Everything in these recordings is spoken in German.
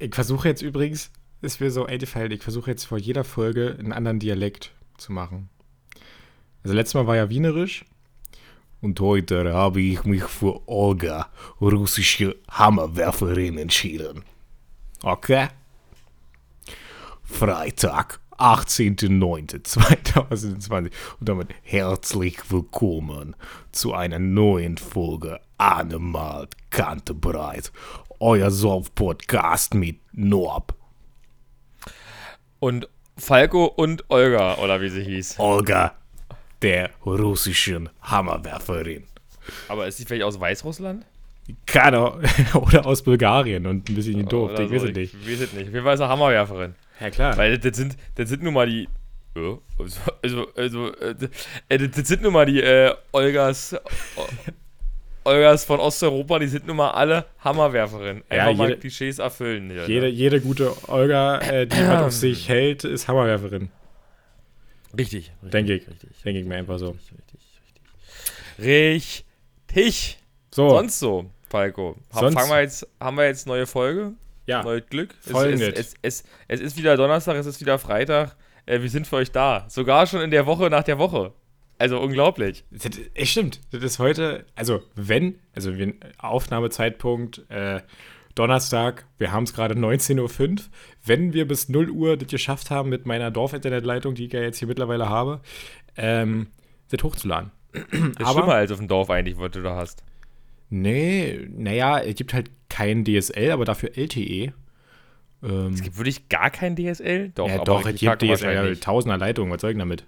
Ich versuche jetzt übrigens, ist mir so eingefallen, ich versuche jetzt vor jeder Folge einen anderen Dialekt zu machen. Also letztes Mal war ja Wienerisch. Und heute habe ich mich für Olga, russische Hammerwerferin, entschieden. Okay? Freitag, 18.09.2020. Und damit herzlich willkommen zu einer neuen Folge Annemalt Kantebreit. Euer Soft-Podcast mit Norb. Und Falco und Olga, oder wie sie hieß. Olga, der russischen Hammerwerferin. Aber ist sie vielleicht aus Weißrussland? Keine Oder aus Bulgarien und ein bisschen doof. Oder Ich weiß so, es nicht. Ich weiß es nicht. Fall ist eine Hammerwerferin. Ja, klar. Weil das sind, das sind nun mal die. Also, also, also äh, das das sind nun mal die äh, Olgas. Olgas von Osteuropa, die sind nun mal alle Hammerwerferinnen. Ja, Einfach mal jede- Klischees erfüllen. Hier, jede, jede gute Olga, äh, die was auf sich hält, ist Hammerwerferin. Richtig. richtig Denke ich. Richtig. Denke ich mir einfach so. Richtig, richtig. Richtig. So, Sonst so, Falco. Sonst- Fangen wir jetzt, haben wir jetzt neue Folge? ja. Neues Glück. Es, Voll es, es, es, es ist wieder Donnerstag, es ist wieder Freitag. Äh, wir sind für euch da. Sogar schon in der Woche nach der Woche. Also unglaublich. Das, echt stimmt. Das ist heute, also wenn, also wir, Aufnahmezeitpunkt äh, Donnerstag, wir haben es gerade 19.05 Uhr. Wenn wir bis 0 Uhr das geschafft haben mit meiner Dorfinternetleitung, die ich ja jetzt hier mittlerweile habe, ähm, das hochzuladen. Das ist Aber- schlimmer als auf dem Dorf eigentlich, was du da hast. Nee, naja, es gibt halt kein DSL, aber dafür LTE. Ähm, Es gibt wirklich gar kein DSL? Doch, ja, aber doch, es richtig gibt DSL, tausender Leitungen, was soll ich damit?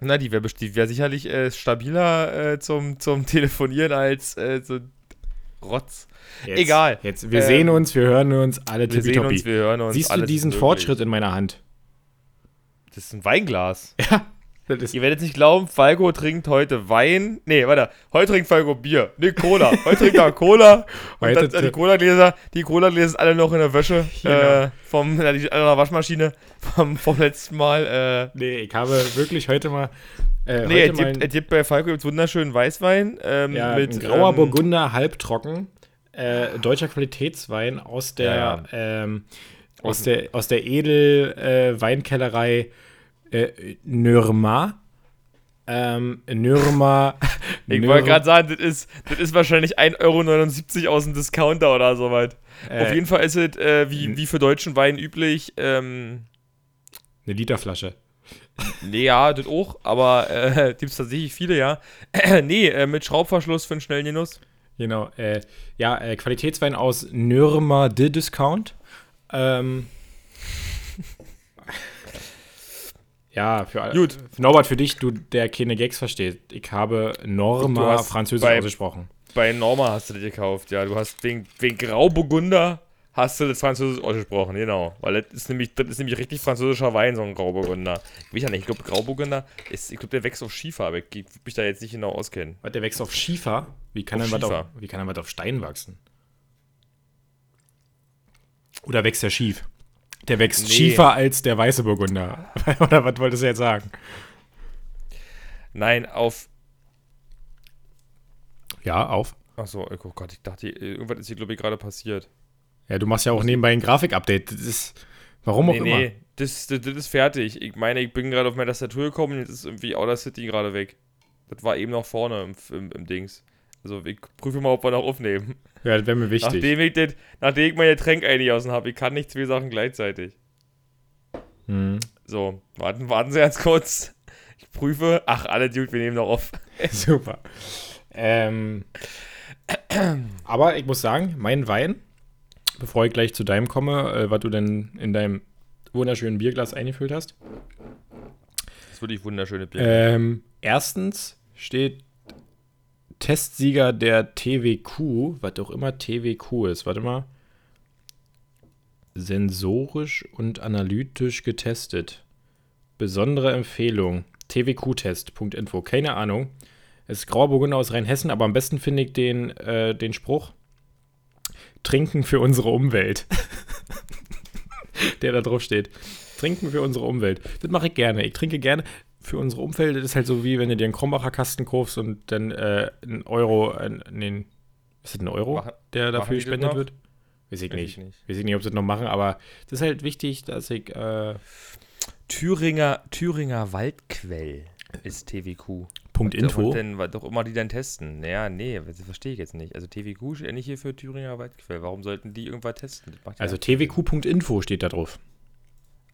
Na, die wäre wär sicherlich äh, stabiler äh, zum, zum Telefonieren als äh, so Rotz. Jetzt, Egal. Jetzt, wir Ähm, sehen uns, wir hören uns, alle Wir sehen uns, wir hören uns. Siehst du diesen. Fortschritt in meiner Hand? Das ist ein Weinglas. Ja, Ihr werdet nicht glauben, Falco trinkt heute Wein. Nee, warte. Heute trinkt Falco Bier. Nee, Cola. Heute trinkt er Cola. Und dann, die Cola-Gläser, die Cola-Gläser sind alle noch in der Wäsche. Genau. Äh, vom, na, die, alle in der Waschmaschine. Vom, vom letzten Mal. Äh, Nee, ich habe wirklich heute mal. Äh, nee, es gibt, es gibt bei Falco gibt's wunderschönen Weißwein. Ähm, ja, mit, ein grauer ähm, Burgunder, halbtrocken. Äh, deutscher Qualitätswein aus der, Ja, Ähm, aus Aus- der, aus der Edel äh, äh, Nürma. Ähm, Nürma. Ich wollte gerade sagen, das ist, das ist wahrscheinlich 1,79 Euro aus dem Discounter oder so weit. Auf jeden Fall ist es, äh, wie, wie für deutschen Wein üblich, ähm, Eine Literflasche. Nee, ja, das auch, aber äh, gibt es tatsächlich viele, ja. nee, äh, mit Schraubverschluss für einen schnellen Genuss. Genau. Äh, ja, äh, Qualitätswein aus Nürma de Discount. Ähm. Ja, für alle. Gut. Norbert, für dich, du, der keine Gags versteht. Ich habe Norma französisch bei- ausgesprochen. Bei Norma hast du das gekauft, ja. Du hast wegen, wegen Grauburgunder hast du das Französisch ausgesprochen, genau. Weil das ist nämlich, das ist nämlich richtig französischer Wein, so ein Grauburgunder. Ich weiß ja nicht, ich glaube, Grauburgunder ist, ich glaube, der wächst auf Schiefer, aber ich würde mich da jetzt nicht genau auskennen. Was, der wächst auf Schiefer? Wie kann, Auf dann was auf, Schiefer. wie kann dann was auf Stein wachsen? Oder wächst der schief? Der wächst Nee. schiefer als der weiße Burgunder. Oder was wolltest du jetzt sagen? Nein, auf. Ja, auf. Achso, oh Gott, ich dachte, irgendwas ist hier, glaube ich, gerade passiert. Ja, du machst ja auch nebenbei ein Grafik-Update. Das ist. Warum auch Nee, immer. nee, das, das, das ist fertig. Ich meine, ich bin gerade auf meine Tastatur gekommen und jetzt ist irgendwie Outer City gerade weg. Das war eben noch vorne im, im, im Dings. Also ich prüfe mal, ob wir noch aufnehmen. Ja, das wäre mir wichtig. Nachdem ich, das, nachdem ich mein Getränk eingegossen habe. Ich kann nicht zwei Sachen gleichzeitig. Hm. So, warten, warten Sie ganz kurz. Ich prüfe. Ach, alle Dude, wir nehmen noch auf. Super. Ähm, aber ich muss sagen, mein Wein, bevor ich gleich zu deinem komme, äh, was du denn in deinem wunderschönen Bierglas eingefüllt hast. Das ist wirklich wunderschöne Bier. Ähm, erstens steht Testsieger der TWQ, was auch immer TWQ ist. Warte mal. Sensorisch und analytisch getestet. Besondere Empfehlung. twqtest.info. Keine Ahnung. Es ist grauer Burgunder aus Rheinhessen, aber am besten finde ich den, äh, den Spruch. Trinken für unsere Umwelt. Der da drauf steht. Trinken für unsere Umwelt. Das mache ich gerne. Ich trinke gerne für unsere Umwelt. Das ist halt so wie wenn du dir einen Krombacher Kasten kaufst und dann äh, einen Euro, äh, nee, ist das ein Euro, Machen- der dafür das gespendet wird? Weiß ich Weiß nicht. ich nicht. Weiß ich nicht, ob sie das noch machen, aber es ist halt wichtig, dass ich. Äh, Thüringer, Thüringer Waldquell ist TWQ. Punkt Info. Und denn, was doch immer die dann testen. Naja, nee, das verstehe ich jetzt nicht. Also TWQ steht ja nicht hier für Thüringer Waldquell. Warum sollten die irgendwas testen? Das macht ja Also twq.info steht da drauf.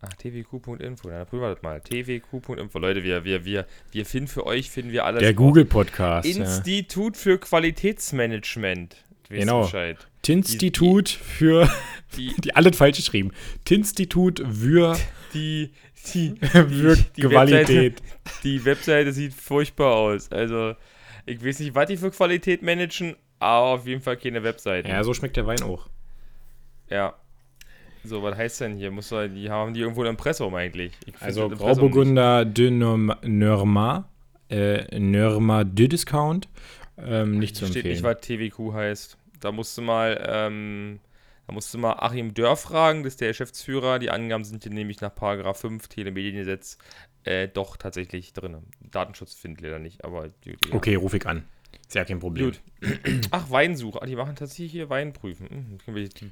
Ach, twq.info. Dann prüfen wir das mal. twq.info. Leute, wir, wir, wir, wir finden für euch, finden wir alles. Der. Google-Podcast. Ja. Institut für Qualitätsmanagement. Genau. Bescheid. Tinstitut für. Die, Die alle falsch geschrieben. Tinstitut für, die, die, für die Qualität. die Webseite sieht furchtbar aus. Also, ich weiß nicht, was die für Qualität managen, aber auf jeden Fall keine Webseite. Ja, so schmeckt der Wein auch. Ja. So, was heißt denn hier? Muss man, die haben die irgendwo ein Impressum eigentlich? Also. Grauburgunder de Norma. Äh, Norma de Discount. Ähm, nicht zu Steht empfehlen. nicht, was TWQ heißt. Da musst du mal, ähm, da musst du mal Achim Dörr fragen, das ist der Geschäftsführer. Die Angaben sind hier nämlich nach Paragraph 5 Telemediengesetz äh, doch tatsächlich drin. Datenschutz findet leider nicht, aber die, die okay, ruf ich an. Ist ja kein Problem. Gut. Ach, Weinsuche. Ah, die machen tatsächlich hier Weinprüfen. Hm,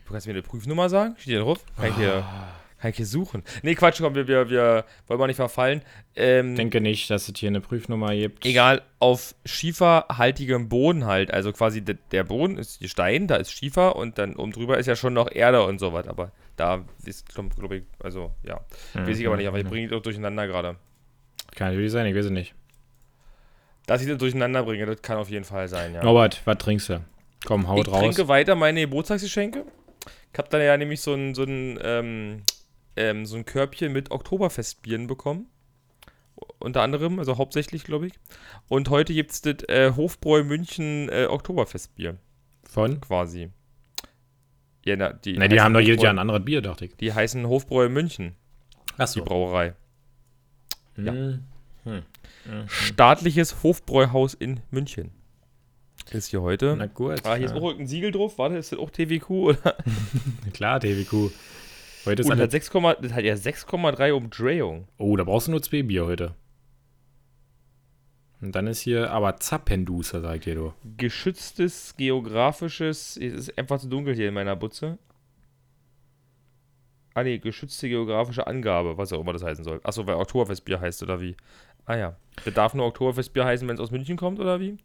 kannst du mir eine Prüfnummer sagen? Steht hier drauf? Kann ich hier, kann ich hier suchen? Nee, Quatsch, komm, wir, wir, wir wollen mal nicht verfallen. Ähm, Ich denke nicht, dass es hier eine Prüfnummer gibt. Egal, auf schieferhaltigem Boden halt. Also quasi de, der Boden ist Stein, da ist Schiefer und dann oben drüber ist ja schon noch Erde und sowas. Aber da ist, glaube ich, also ja. Mhm. Weiß ich aber nicht, aber ich bringe die doch durcheinander gerade. Kann natürlich sein, ich weiß es nicht. Dass ich das durcheinander bringe, das kann auf jeden Fall sein, ja. Norbert, was trinkst du? Komm, haut ich raus. trinke weiter meine Geburtstagsgeschenke. Ich habe dann ja nämlich so ein, so ein, ähm, ähm, so ein Körbchen mit Oktoberfestbieren bekommen. Unter anderem, also hauptsächlich, glaube ich. Und heute gibt es das äh, Hofbräu München äh, Oktoberfestbier. Von? quasi. Ja, na, die, Ne, die haben doch jedes Jahr ein anderes Bier, dachte ich. Die heißen Hofbräu München, die Achso. Brauerei. ja. Mhm. Staatliches Hofbräuhaus in München. Ist hier heute. Na gut. Ah, hier ist ja. auch ein Siegel drauf. Warte, ist das auch TWQ? Oder? Klar, TWQ. Heute ist Und alles. hat 6, das hat ja 6,3 Umdrehung. Oh, da brauchst du nur zwei Bier heute. Und dann ist hier aber Zappenduser, sagt ihr du. Geschütztes geografisches. Es ist einfach zu dunkel hier in meiner Butze. Ah, nee, geschützte geografische Angabe, was auch immer das heißen soll. Achso, weil Oktoberfestbier heißt, oder wie? Ah ja. Das darf nur Oktoberfestbier heißen, wenn es aus München kommt, oder wie?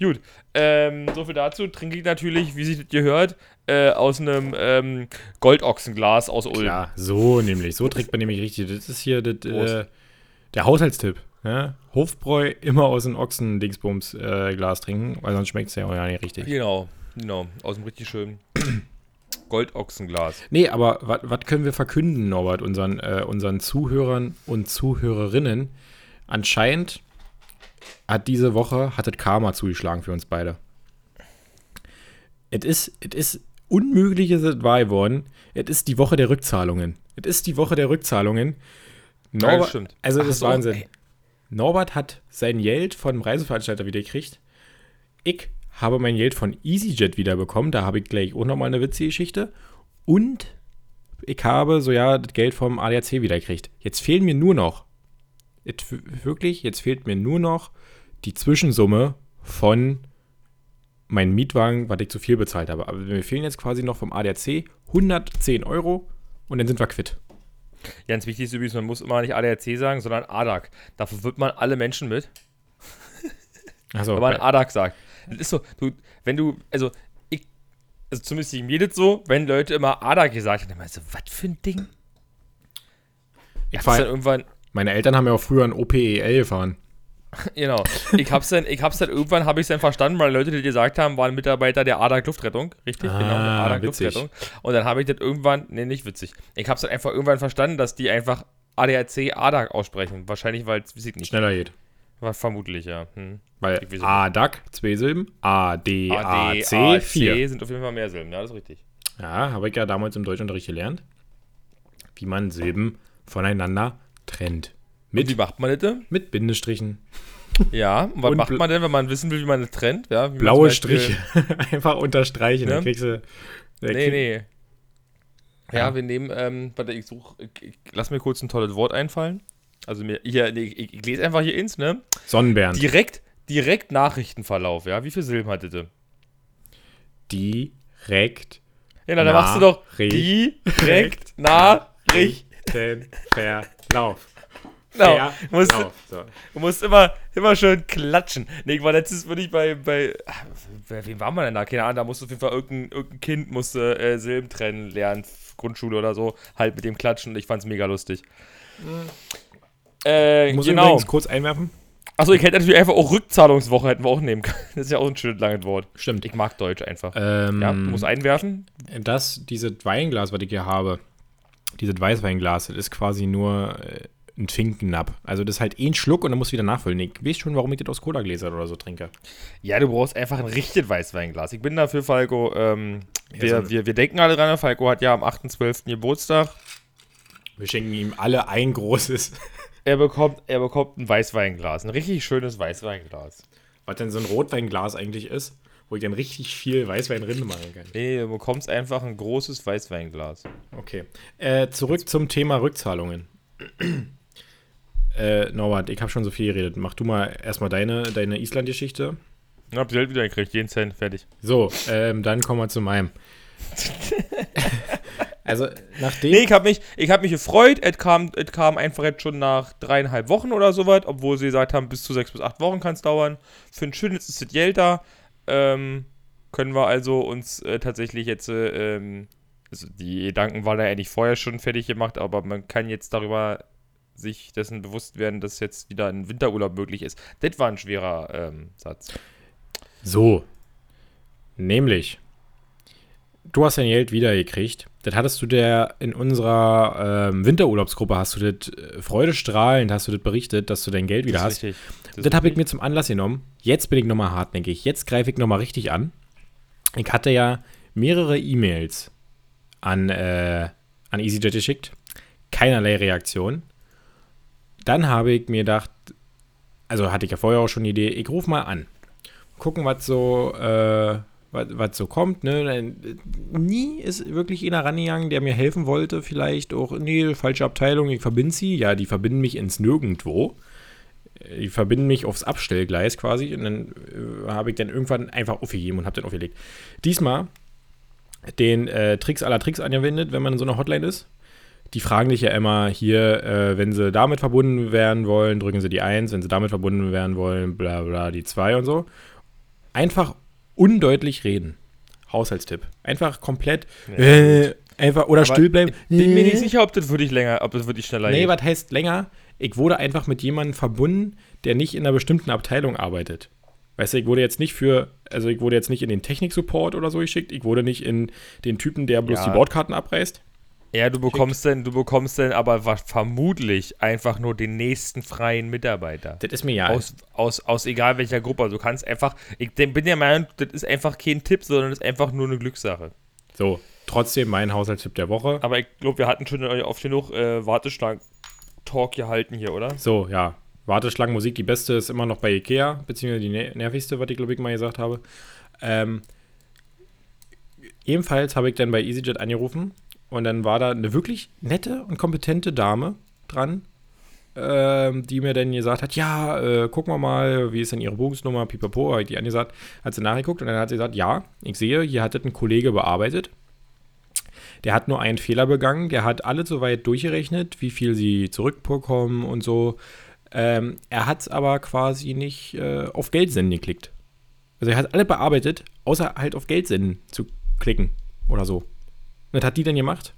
Gut. Ähm, so viel dazu. Trinke ich natürlich, wie sich das gehört, äh, aus einem ähm, Goldochsenglas aus Ulm. Klar, so nämlich. So trinkt man nämlich richtig. Das ist hier das, äh, der Haushaltstipp. Ja? Hofbräu immer aus dem Ochsen-Dingsbums-Glas trinken, weil sonst schmeckt es ja auch ja nicht richtig. Genau, genau. Aus dem richtig schönen Goldochsenglas. Nee, aber was können wir verkünden, Norbert, unseren, äh, unseren Zuhörern und Zuhörerinnen? Anscheinend hat diese Woche, hat das Karma zugeschlagen für uns beide. Es ist, es ist unmöglich, ist es wahr geworden. Es ist die Woche der Rückzahlungen. Es ist die Woche der Rückzahlungen. Ja, Norbert, das stimmt. Also, das ist so, Wahnsinn. ey. Norbert hat sein Geld vom Reiseveranstalter wieder gekriegt. Ich habe mein Geld von EasyJet wiederbekommen. Da habe ich gleich auch nochmal eine witzige Geschichte. Und ich habe so ja das Geld vom ADAC wiedergekriegt. Jetzt fehlen mir nur noch, jetzt, wirklich, jetzt fehlt mir nur noch die Zwischensumme von meinem Mietwagen, was ich zu viel bezahlt habe. Aber mir fehlen jetzt quasi noch vom ADAC 110 Euro und dann sind wir quitt. Ganz wichtig ist übrigens, man muss immer nicht ADAC sagen, sondern ADAC. Da verwirrt man alle Menschen mit, Also, wenn man ADAC sagt. Das ist so, du, wenn du, also ich, also zumindest ich mir das so, wenn Leute immer ADAC gesagt haben, dann immer so, was für ein Ding? ich Das ist dann fahr, irgendwann, meine Eltern haben ja auch früher ein OPEL gefahren. genau. Ich hab's dann, ich hab's dann irgendwann, habe ich dann verstanden, weil Leute, die gesagt haben, waren Mitarbeiter der ADAC Luftrettung. Richtig, Ah, genau, der. Luftrettung. Und dann habe ich das irgendwann, nee, nicht witzig. Ich hab's dann einfach irgendwann verstanden, dass die einfach ADAC ADAC aussprechen. Wahrscheinlich, weil es, nicht. Schneller geht. War vermutlich, ja. Hm. Weil ADAC, zwei Silben, ADAC, ADAC vier. sind auf jeden Fall mehr Silben, ja, das ist richtig. Ja, habe ich ja damals im Deutschunterricht gelernt, wie man Silben voneinander trennt. Und wie Mit, macht man das? denn? mit Bindestrichen. Ja, und was Und macht man denn, wenn man wissen will, wie man das trennt? Ja, Blaue Striche. Einfach unterstreichen. Ne? Dann kriegst du. Nee, krieg- nee. Ja, Ja. wir nehmen, ähm, warte, ich suche, ich, ich, lass mir kurz ein tolles Wort einfallen. Also mir, hier, nee, ich, ich lese einfach hier ins, ne? Sonnenbernd. Direkt, direkt Nachrichtenverlauf, ja? Wie viele Silben hatte das? Direkt Ja, dann machst du doch direkt Verlauf. Genau. Du musst, Verlauf. So. du musst immer, immer schön klatschen. Nee, ich war letztens würde ich bei, bei bei wem war man denn da? Keine Ahnung, da musste auf jeden Fall irgendein, irgendein Kind musste äh, Silben trennen lernen, Grundschule oder so, halt mit dem Klatschen und ich fand's mega lustig. Äh, Ich muss genau. übrigens kurz einwerfen. Achso, ich hätte natürlich einfach auch Rückzahlungswoche hätten wir auch nehmen können. Das ist ja auch ein schönes langes Wort. Stimmt. Ich mag Deutsch einfach. Ähm, ja, du musst einwerfen. das, dieses Weinglas, was ich hier habe, dieses Weißweinglas, das ist quasi nur äh, ein Finkennap. Also das ist halt ein Schluck und dann musst du wieder nachfüllen. Ich weiß schon, warum ich das aus Cola-Gläsern oder so trinke. Ja, du brauchst einfach ein richtiges Weißweinglas. Ich bin dafür, Falco. Ähm, Ja, wir, so- wir, wir denken alle dran. Falco hat ja am 8.12. Geburtstag. Wir schenken ihm alle ein großes. Er bekommt, er bekommt ein Weißweinglas. Ein richtig schönes Weißweinglas. Was denn so ein Rotweinglas eigentlich ist, wo ich dann richtig viel Weißwein drin machen kann. Nee, du bekommst einfach ein großes Weißweinglas. Okay. Äh, zurück zum Thema Rückzahlungen. äh, Norbert, ich habe schon so viel geredet. Mach du mal erstmal deine, deine Island-Geschichte. Ich hab Geld wieder gekriegt, jeden Cent, fertig. So, ähm, dann kommen wir zu meinem. also, nachdem. Nee, ich habe mich, ich hab mich gefreut. Es kam, es kam einfach jetzt schon nach dreieinhalb Wochen oder so was, obwohl sie gesagt haben, bis zu sechs bis acht Wochen kann es dauern. Für ein schönes ist das Geld da. Ähm, können wir also uns äh, tatsächlich jetzt, äh, ähm, also die Gedanken waren ja eigentlich vorher schon fertig gemacht, aber man kann jetzt darüber sich dessen bewusst werden, dass jetzt wieder ein Winterurlaub möglich ist. Das war ein schwerer ähm, Satz. So. Nämlich, du hast dein Geld wiedergekriegt. Das hattest du der in unserer ähm, Winterurlaubsgruppe, hast du das äh, freudestrahlend, hast du das berichtet, dass du dein Geld wieder Das hast. richtig. Das Das habe ich mir zum Anlass genommen. Jetzt bin ich nochmal hartnäckig. Jetzt greife ich nochmal richtig an. Ich hatte ja mehrere E-Mails an, äh, an EasyJet geschickt. Keinerlei Reaktion. Dann habe ich mir gedacht, also hatte ich ja vorher auch schon die Idee, ich rufe mal an. Gucken, was so, äh, was, so kommt. Ne? Äh, Nie ist wirklich einer rangegangen, der mir helfen wollte. Vielleicht auch, nee, falsche Abteilung, ich verbinde sie. Ja, die verbinden mich ins Nirgendwo die verbinden mich aufs Abstellgleis quasi und dann äh, habe ich dann irgendwann einfach aufgegeben und habe dann aufgelegt. Diesmal den äh, Tricks aller Tricks angewendet, wenn man in so einer Hotline ist. Die fragen dich ja immer hier, äh, wenn sie damit verbunden werden wollen, drücken sie die 1, wenn sie damit verbunden werden wollen, bla bla, die 2 und so. Einfach undeutlich reden. Haushaltstipp. Einfach komplett, Ja, äh, einfach, oder still bleiben. Bin mir nicht sicher, ob das wirklich länger, ob das wirklich schneller Nee, geht. was heißt länger? Ich wurde einfach mit jemandem verbunden, der nicht in einer bestimmten Abteilung arbeitet. Weißt du, ich wurde jetzt nicht für, also ich wurde jetzt nicht in den Technik-Support oder so geschickt, ich wurde nicht in den Typen, der bloß Ja. die Bordkarten abreißt. Ja, du bekommst denn, du bekommst denn aber vermutlich einfach nur den nächsten freien Mitarbeiter. Das ist mir ja. Aus, aus, aus egal welcher Gruppe. Also du kannst einfach, ich bin der Meinung, das ist einfach kein Tipp, sondern das ist einfach nur eine Glückssache. So, trotzdem mein Haushaltstipp der Woche. Aber ich glaube, wir hatten schon oft genug äh, Warteschlangen-Talk gehalten hier, oder? So, ja. Warteschlangenmusik, die beste ist immer noch bei Ikea, beziehungsweise die ner- nervigste, was ich glaube ich mal gesagt habe. Ähm, ebenfalls habe ich dann bei EasyJet angerufen und dann war da eine wirklich nette und kompetente Dame dran, ähm, die mir dann gesagt hat, ja, äh, gucken wir mal, wie ist denn Ihre Buchungsnummer, pipapo, habe ich die angesagt, hat sie nachgeguckt und dann hat sie gesagt, ja, ich sehe, hier hat das ein Kollege bearbeitet. Der hat nur einen Fehler begangen, der hat alle soweit durchgerechnet, wie viel sie zurückbekommen und so. Ähm, er hat es aber quasi nicht äh, auf Geld senden geklickt. Also er hat alle bearbeitet, außer halt auf Geld senden zu klicken oder so. Und das hat die dann gemacht.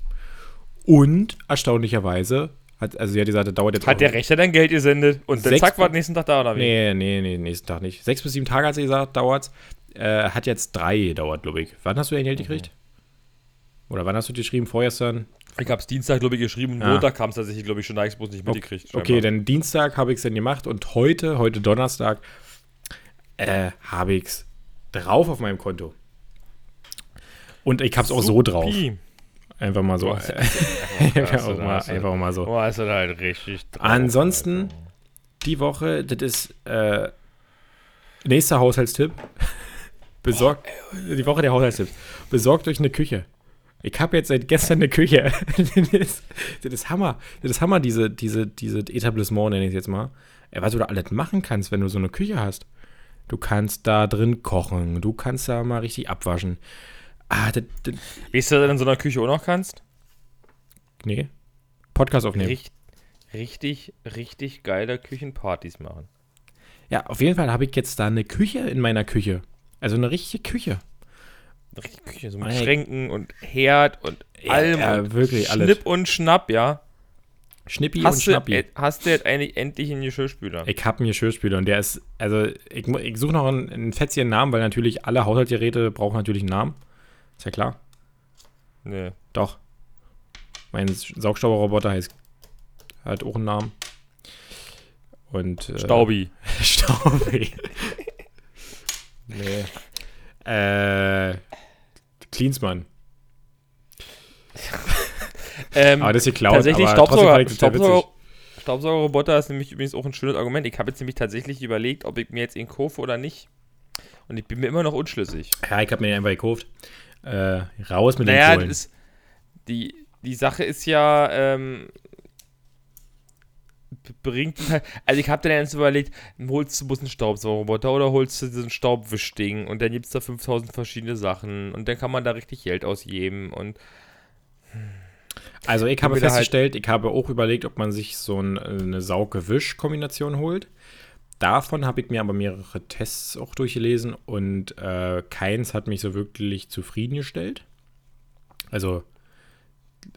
Und erstaunlicherweise hat, also sie hat gesagt, das dauert jetzt Hat der Rechner dein Geld gesendet und dann zack, war nächsten Tag da oder wie? Nee, nee, nee, nächsten Tag nicht. Sechs bis sieben Tage hat sie gesagt, dauert's. Äh, hat jetzt drei gedauert, glaube ich. Wann hast du dein Geld gekriegt? Oder wann hast du geschrieben? Vorgestern? Ich hab's Dienstag, glaube ich, geschrieben Ah. Montag kam es tatsächlich, glaube ich, schon da, bloß nicht mitgekriegt. Okay, scheinbar. dann Dienstag habe ich es dann gemacht und heute, heute Donnerstag, äh, habe ich es drauf auf meinem Konto. Und ich habe es auch so drauf. Einfach mal so. Einfach, auch mal, einfach mal so. Oh, ist halt richtig drauf, Ansonsten, Alter. die Woche, das ist äh, nächster Haushaltstipp. Besorgt, die Woche der Haushaltstipps. Besorgt euch eine Küche. Ich habe jetzt seit gestern eine Küche. das, ist, das ist Hammer. Das ist Hammer, diese, diese, diese Etablissement, nenne ich es jetzt mal. Was du da alles machen kannst, wenn du so eine Küche hast. Du kannst da drin kochen, du kannst da mal richtig abwaschen. Ah, das, das, Weißt du, was du in so einer Küche auch noch kannst? nee. Podcast aufnehmen. Richt, richtig, richtig geile Küchenpartys machen. Ja, auf jeden Fall habe ich jetzt da eine Küche in meiner Küche. Also eine richtige Küche. Richtige Küche, so mit Ey. Schränken und Herd und Ja, allem. ja, und wirklich alles. Schnipp und Schnapp, ja. Schnippi und Hast du, Schnappi. hast du jetzt eigentlich endlich einen Geschirrspüler? Ich habe einen Geschirrspüler und der ist, also ich, ich suche noch einen, einen fetzigen Namen, weil natürlich alle Haushaltsgeräte brauchen natürlich einen Namen. Ist ja klar. Nee. Doch. Mein Saugstauberroboter heißt, hat auch einen Namen. Und, äh, Staubi. Staubi. nee. Äh, Cleansmann. Ähm, Aber das ist geklaut, tatsächlich Staubsauger, Staubsauger. Staubsaugerroboter ist nämlich übrigens auch ein schönes Argument. Ich habe jetzt nämlich tatsächlich überlegt, ob ich mir jetzt ihn kaufe oder nicht. Und ich bin mir immer noch unschlüssig. Ja, ich habe mir den einfach gekauft. Äh, raus mit Naja, den Kohlen. ist, die, die Sache ist ja, ähm, bringt halt, also ich habe dann jetzt überlegt, holst du bloß einen Staubsaugerroboter oder holst du diesen Staubwischding und dann gibt es da 5000 verschiedene Sachen und dann kann man da richtig Geld ausgeben und Also ich habe halt- festgestellt, ich habe auch überlegt, ob man sich so ein, eine Sauge-Wisch-Kombination holt. Davon habe ich mir aber mehrere Tests auch durchgelesen und äh, keins hat mich so wirklich zufriedengestellt. Also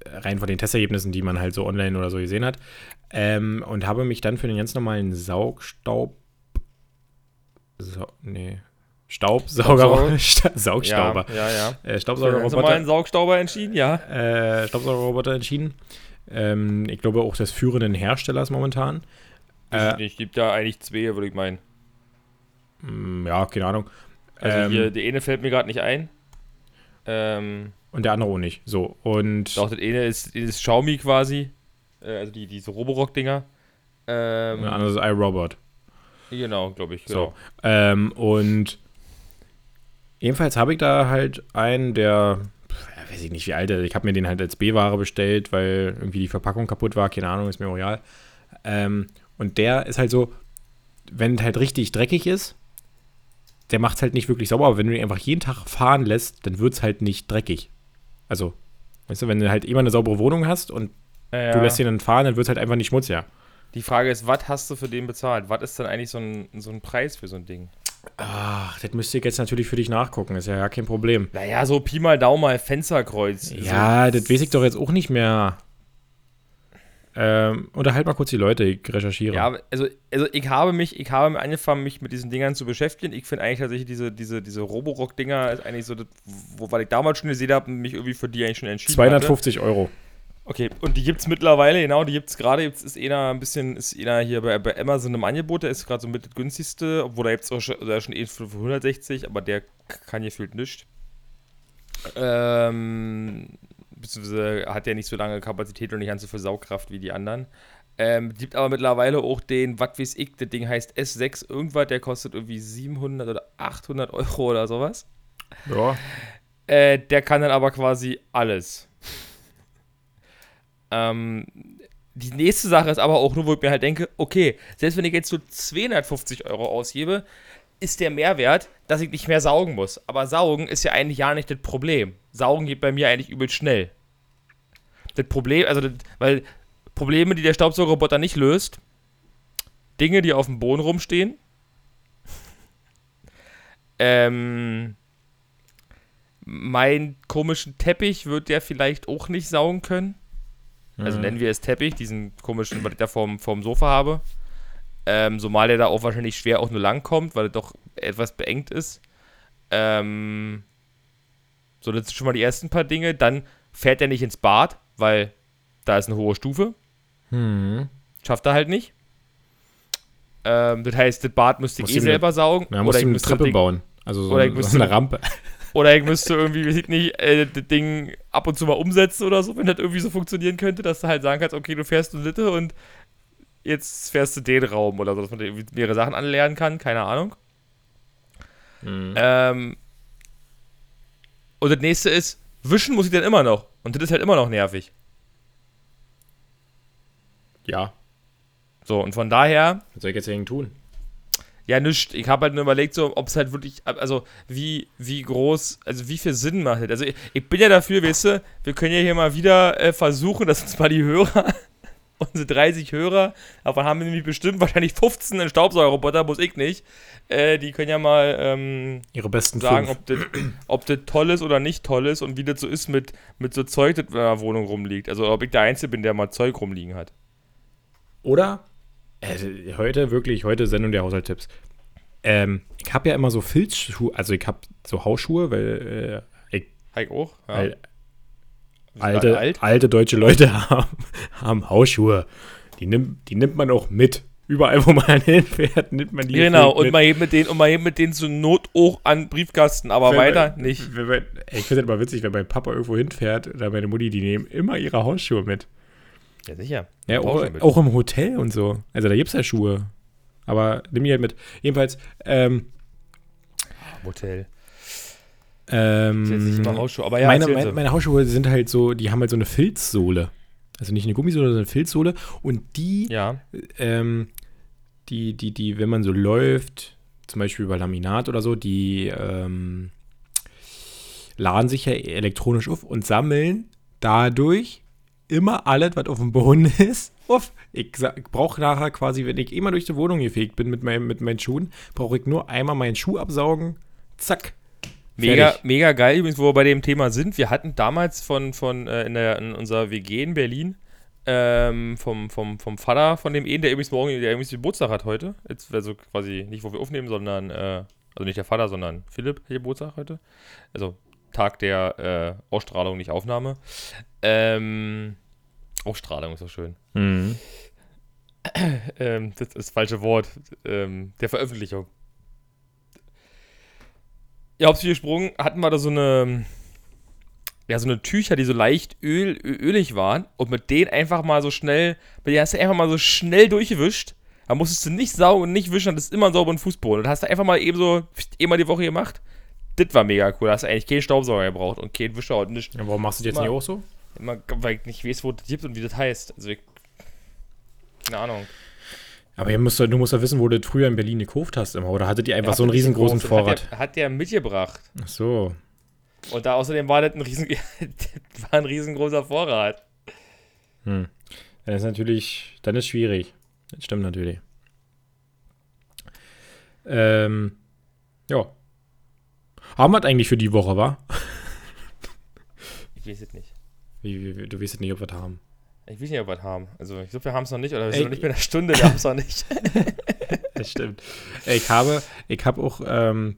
rein von den Testergebnissen, die man halt so online oder so gesehen hat. Ähm, und habe mich dann für den ganz normalen Saugstaub. So, nee. Staubsauger. Sta Saugstauber. Ja, ja, ja. Äh, Staubsaugerroboter normalen Saugstauber entschieden, ja. äh, Staubsaugerroboter entschieden. Ähm, ich glaube auch des führenden Herstellers momentan. Äh, Äh, ich gibt da eigentlich zwei, würde ich meinen. mm, ja, keine Ahnung. Also Ähm, hier, der eine fällt mir gerade nicht ein. Ähm, Und der andere auch nicht. So, und doch, das eine ist, ist Xiaomi quasi. Äh, also die, diese Roborock-Dinger. Ähm, der andere ist iRobot. Genau, glaube ich. Genau. So. Ähm, und ebenfalls habe ich da halt einen, der, weiß ich nicht wie alt er ist. Ich habe mir den halt als B-Ware bestellt, weil irgendwie die Verpackung kaputt war. Keine Ahnung, ist mir egal. Ähm, und der ist halt so, wenn es halt richtig dreckig ist, der macht es halt nicht wirklich sauber. Aber wenn du ihn einfach jeden Tag fahren lässt, dann wird es halt nicht dreckig. Also, weißt du, wenn du halt immer eine saubere Wohnung hast und Ja. du lässt ihn dann fahren, dann wird es halt einfach nicht schmutziger. Die Frage ist, was hast du für den bezahlt? Was ist denn eigentlich so ein, so ein Preis für so ein Ding? Ach, das müsste ich jetzt natürlich für dich nachgucken. Ist ja gar kein Problem. Naja, so Pi mal Daumen mal Fensterkreuz. Ja, so, das weiß ich doch jetzt auch nicht mehr. Ähm, unterhalt mal kurz die Leute, ich recherchiere. Ja, also, also ich habe mich, ich habe angefangen, mich mit diesen Dingern zu beschäftigen. Ich finde eigentlich tatsächlich diese, diese, diese Roborock-Dinger ist eigentlich so, das, wo, weil ich damals schon gesehen habe und mich irgendwie für die eigentlich schon entschieden hatte. 250 Euro. Okay, und die gibt's mittlerweile, genau, die gibt's gerade, jetzt ist einer ein bisschen, ist einer hier bei, bei Amazon im Angebot, der ist gerade so mit das günstigste, obwohl er jetzt auch schon, ist schon eh für 160, aber der kann gefühlt nichts. Ähm, beziehungsweise hat ja nicht so lange Kapazität und nicht ganz so viel Saugkraft wie die anderen. Ähm, gibt aber mittlerweile auch den, was weiß ich, das Ding heißt S6 irgendwas, der kostet irgendwie 700 oder 800 Euro oder sowas. Ja. Äh, der kann dann aber quasi alles. ähm, die nächste Sache ist aber auch nur, wo ich mir halt denke, okay, selbst wenn ich jetzt so 250 Euro ausgebe, ist der Mehrwert, dass ich nicht mehr saugen muss. Aber saugen ist ja eigentlich ja nicht das Problem. Saugen geht bei mir eigentlich übel schnell. Das Problem, also, das, weil Probleme, die der Staubsaugerroboter nicht löst, Dinge, die auf dem Boden rumstehen, ähm, mein komischen Teppich wird der vielleicht auch nicht saugen können. Also Mhm. nennen wir es Teppich, diesen komischen, was ich da vorm, vorm Sofa habe. Ähm, zumal der da auch wahrscheinlich schwer auch nur lang kommt, weil er doch etwas beengt ist. Ähm, so, das sind schon mal die ersten paar Dinge. Dann fährt er nicht ins Bad, weil da ist eine hohe Stufe. Hm. Schafft er halt nicht. Ähm, das heißt, das Bad müsste ich eh ihm eine- selber saugen. Ja, muss ich eine müsste Treppe Ding- bauen. Also so, oder ich so müsste- eine Rampe. Oder ich müsste irgendwie, weiß ich nicht, äh, das Ding ab und zu mal umsetzen oder so, wenn das irgendwie so funktionieren könnte, dass du halt sagen kannst, okay, du fährst eine Litte und jetzt fährst du den Raum oder so, dass man mehrere Sachen anlernen kann, keine Ahnung. Mhm. Ähm, und das nächste ist, wischen muss ich dann immer noch. Und das ist halt immer noch nervig. Ja. So, und von daher, Was soll ich jetzt dagegen tun? Ja, nichts. Ich habe halt nur überlegt, so, ob es halt wirklich, also wie, wie groß, also wie viel Sinn macht das. Also ich, ich bin ja dafür, weißt du, wir können ja hier mal wieder äh, versuchen, dass uns mal die Hörer, unsere 30 Hörer, davon haben wir nämlich bestimmt wahrscheinlich 15 einen Staubsaugerroboter, muss ich nicht. Äh, die können ja mal ähm, Ihre besten sagen, fünf. ob das, toll ist oder nicht toll ist und wie das so ist mit, mit so Zeug, das in der Wohnung rumliegt. Also ob ich der Einzige bin, der mal Zeug rumliegen hat. Oder? Äh, heute, wirklich, heute Sendung der Haushaltstipps. Ähm, ich habe ja immer so Filzschuhe, also ich habe so Hausschuhe, weil äh, ich, Heik auch? Ja. weil alte, alt. alte deutsche Leute haben, haben Hausschuhe. Die nimmt, die nimmt man auch mit. Überall, wo man hinfährt, nimmt man die Genau, mit. und mit denen, und mal eben mit denen zur Not auch an Briefkasten, aber Wenn weiter nicht. Wenn ey, ich finde das immer witzig, wenn mein Papa irgendwo hinfährt oder meine Mutti, die nehmen immer ihre Hausschuhe mit. Ja, sicher. Ja, Auch auch im Hotel und so. Also da gibt es ja Schuhe. Aber nimm die halt mit. Jedenfalls, ähm, Hotel. Ähm, aber ja, meine, meine, meine Hausschuhe sind halt so, die haben halt so eine Filzsohle. Also nicht eine Gummisohle, sondern eine Filzsohle. Und die, Ja, ähm, die, die, die, wenn man so läuft, zum Beispiel über Laminat oder so, die ähm, laden sich ja elektronisch auf und sammeln dadurch immer alles, was auf dem Boden ist, auf. Ich, ich brauche nachher quasi, wenn ich immer durch die Wohnung gefegt bin mit, meinem, mit meinen Schuhen, brauche ich nur einmal meinen Schuh absaugen, zack. Mega, mega geil übrigens, wo wir bei dem Thema sind. Wir hatten damals von, von äh, in, der, in unserer WG in Berlin ähm, vom, vom, vom Vater von dem Ehen, der übrigens morgen, der übrigens Geburtstag hat heute. Jetzt also quasi nicht, wo wir aufnehmen, sondern, äh, also nicht der Vater, sondern Philipp hat Geburtstag heute. Also Tag der äh, Ausstrahlung, nicht Aufnahme. Ähm, Ausstrahlung ist doch schön. Mhm. Ähm, das ist das falsche Wort. Ähm, der Veröffentlichung. Ja, hab's gesprungen, hatten wir da so eine, ja, so eine Tücher, die so leicht öl, ölig waren und mit denen einfach mal so schnell, mit denen hast du einfach mal so schnell durchgewischt. Da musstest du nicht saugen und nicht wischen, das ist immer ein sauberen Fußboden. Und hast du einfach mal eben so, einmal die Woche gemacht. Das war mega cool. Da hast du eigentlich keinen Staubsauger gebraucht und keinen Wischer und nichts. Ja, warum machst du das jetzt Immer- nicht auch so? Immer, weil ich nicht weiß, wo das gibt und wie das heißt. Also ich, keine Ahnung. Aber ihr müsst, du musst ja wissen, wo du das früher in Berlin gekauft hast immer. Oder hattet ihr einfach Er so einen das riesengroßen Vorrat? Hat der, hat der mitgebracht. Ach so. Und da außerdem war das ein, riesen, das war ein riesengroßer Vorrat. Hm. Dann ist natürlich, dann ist schwierig. Das stimmt natürlich. Ähm, ja. Haben wir es eigentlich für die Woche, wa? Ich weiß es nicht. Wie, wie, du weißt nicht, ob wir es haben. Ich weiß nicht, ob wir es haben. Also ich glaube, wir haben es noch nicht. Oder wir Ey, sind noch nicht bei einer Stunde, wir haben es noch nicht. Das stimmt. Ich habe, ich habe auch ähm,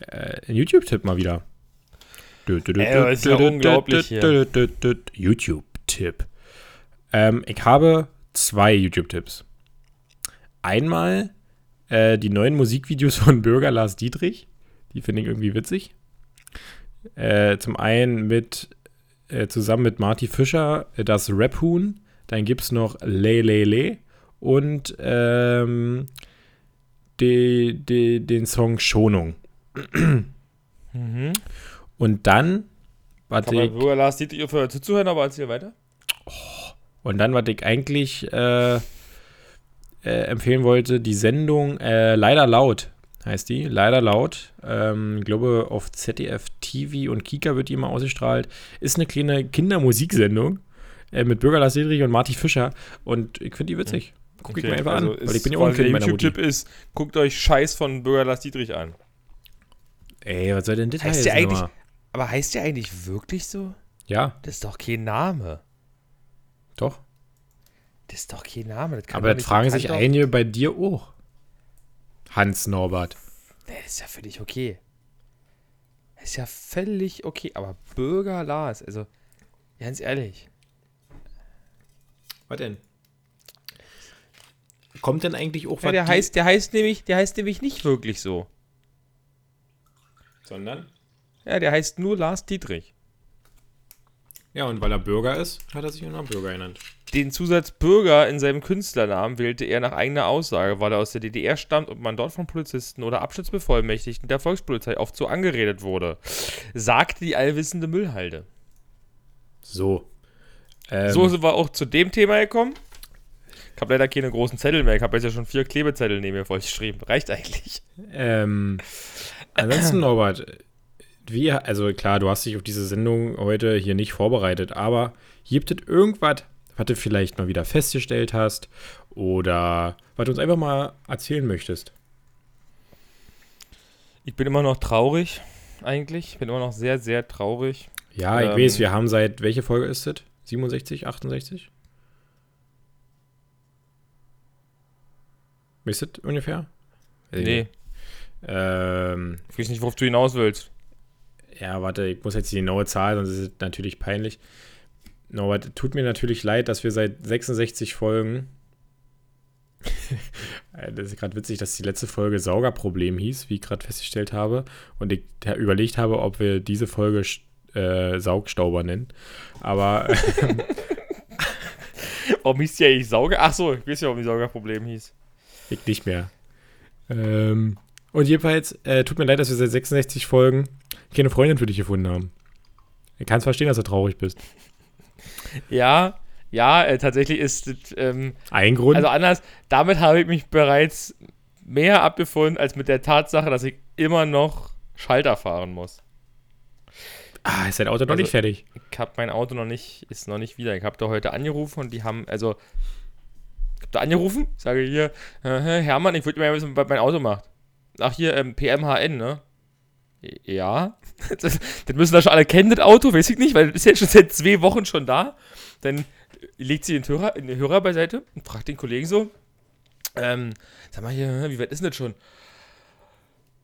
äh, einen YouTube-Tipp mal wieder. Ey, ist ja unglaublich YouTube-Tipp. Ähm, ich habe zwei YouTube-Tipps. Einmal äh, die neuen Musikvideos von Bürger Lars Dietrich. Die finde ich irgendwie witzig. Äh, zum einen mit äh, zusammen mit Marty Fischer äh, das Rap-Huhn. Dann gibt es noch Le Le Le und ähm, die, die, den Song Schonung. mhm. Und dann, man ich, Bürger Lars Dietrich aufhören zuzuhören, aber erzähl weiter. und dann, was ich eigentlich äh, äh, empfehlen wollte, die Sendung äh, Leider Laut heißt die. Leider Laut. Ähm, ich glaube, auf ZDF TV und Kika wird die immer ausgestrahlt. Ist eine kleine Kindermusiksendung äh, mit Bürger Lars Dietrich und Marty Fischer. Und ich finde die witzig. Guck ich mir einfach an. Weil ich bin ja auch ein Kind der. YouTube-Tipp ist, guckt euch Scheiß von Bürger Lars Dietrich an. Ey, was soll denn das Heißt heißen? der eigentlich-? Aber heißt der eigentlich wirklich so? Ja, Das ist doch kein Name. doch. Das ist doch kein Name. Das kann Aber das fragen sich einige bei dir auch. Hans Norbert. Das ist ja völlig okay. Das ist ja völlig okay. Aber Bürger Lars, also ganz ehrlich. Was denn? Kommt denn eigentlich auch Ja, der, die- heißt, der, heißt nämlich, der heißt nämlich nicht wirklich so. Sondern? Ja, der heißt nur Lars Dietrich. Ja, und weil er Bürger ist, hat er sich auch noch Bürger genannt. Den Zusatz Bürger in seinem Künstlernamen wählte er nach eigener Aussage, weil er aus der DDR stammt und man dort von Polizisten oder Abschnittsbevollmächtigten der Volkspolizei oft so angeredet wurde, sagte die allwissende Müllhalde. So. Ähm, So sind wir auch zu dem Thema gekommen. Ich habe leider keine großen Zettel mehr. Ich habe jetzt ja schon vier Klebezettel neben mir vollgeschrieben. Reicht eigentlich. Ähm, ansonsten, Norbert, wie, also klar, du hast dich auf diese Sendung heute hier nicht vorbereitet, aber gibt es irgendwas, was du vielleicht mal wieder festgestellt hast oder was du uns einfach mal erzählen möchtest? Ich bin immer noch traurig, eigentlich. Ich bin immer noch sehr, sehr traurig. Ja, ich Ähm, weiß, wir haben seit, welche Folge ist das? 67, 68? Wisst ihr das ungefähr? Nee. Ähm, ich weiß nicht, worauf du hinaus willst. ja, warte, ich muss jetzt die genaue Zahl, sonst ist es natürlich peinlich. Norbert, tut mir natürlich leid, dass wir seit 66 Folgen. das ist gerade witzig, dass die letzte Folge Saugerproblem hieß, wie ich gerade festgestellt habe. Und ich überlegt habe, ob wir diese Folge äh, Saugstauber nennen. Aber Warum hieß die eigentlich Sauger? Ach so, ich weiß ja, warum die Saugerproblem hieß. ich nicht mehr. Ähm, und jedenfalls, äh, tut mir leid, dass wir seit 66 Folgen keine Freundin für dich gefunden haben. Ich kann es verstehen, dass du traurig bist. Ja, ja, äh, tatsächlich ist es, ähm, Ein Grund. also anders, damit habe ich mich bereits mehr abgefunden, als mit der Tatsache, dass ich immer noch Schalter fahren muss. ah, ist dein Auto noch also- nicht fertig? Ich habe mein Auto noch nicht, ist noch nicht wieder. Ich habe da heute angerufen und die haben, also, ich habe da angerufen, sage hier, äh, Hermann, ich würde mir mal wissen, was mein Auto macht. Ach, hier, ähm, PMHN, ne? Ja. Das, das müssen da schon alle kennen, das Auto, weiß ich nicht, weil das ist ja schon seit zwei Wochen schon da. Dann legt sie den Hörer, den Hörer beiseite und fragt den Kollegen so, ähm, sag mal hier, wie weit ist denn das schon?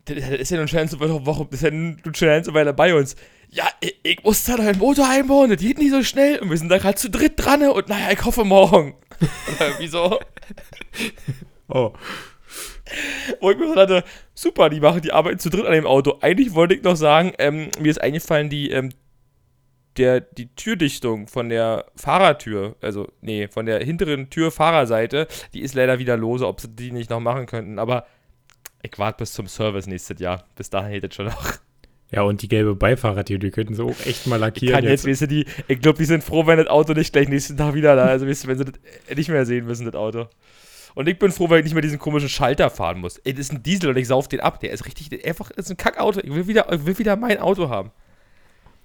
Das ist ja nun schon eine Woche, das ist ja schon eine Weile bei uns. Ja, ich, ich muss da noch einen Motor einbauen, das geht nicht so schnell und wir sind da gerade zu dritt dran und naja, ich hoffe morgen. Oder Wieso? Oh. Wo ich mir so dachte, super, die machen die arbeiten zu dritt an dem Auto. Eigentlich wollte ich noch sagen, ähm, mir ist eingefallen, die, ähm, der, die Türdichtung von der Fahrertür, also, nee, von der hinteren Tür-Fahrerseite, die ist leider wieder lose, ob sie die nicht noch machen könnten. Aber ich warte bis zum Service nächstes Jahr. Bis dahin hält das schon noch. Ja, und die gelbe Beifahrertür, die könnten sie auch echt mal Ich lackieren. kann jetzt, weißt du, die, ich glaube, die sind froh, wenn das Auto nicht gleich nächsten Tag wieder da ist. Also, weißt du, wenn sie das nicht mehr sehen müssen, das Auto. Und ich bin froh, weil ich nicht mehr diesen komischen Schalter fahren muss. Ey, das ist ein Diesel und ich sauf den ab. Der ist richtig, einfach, das ist ein Kackauto. Ich will wieder, ich will wieder mein Auto haben.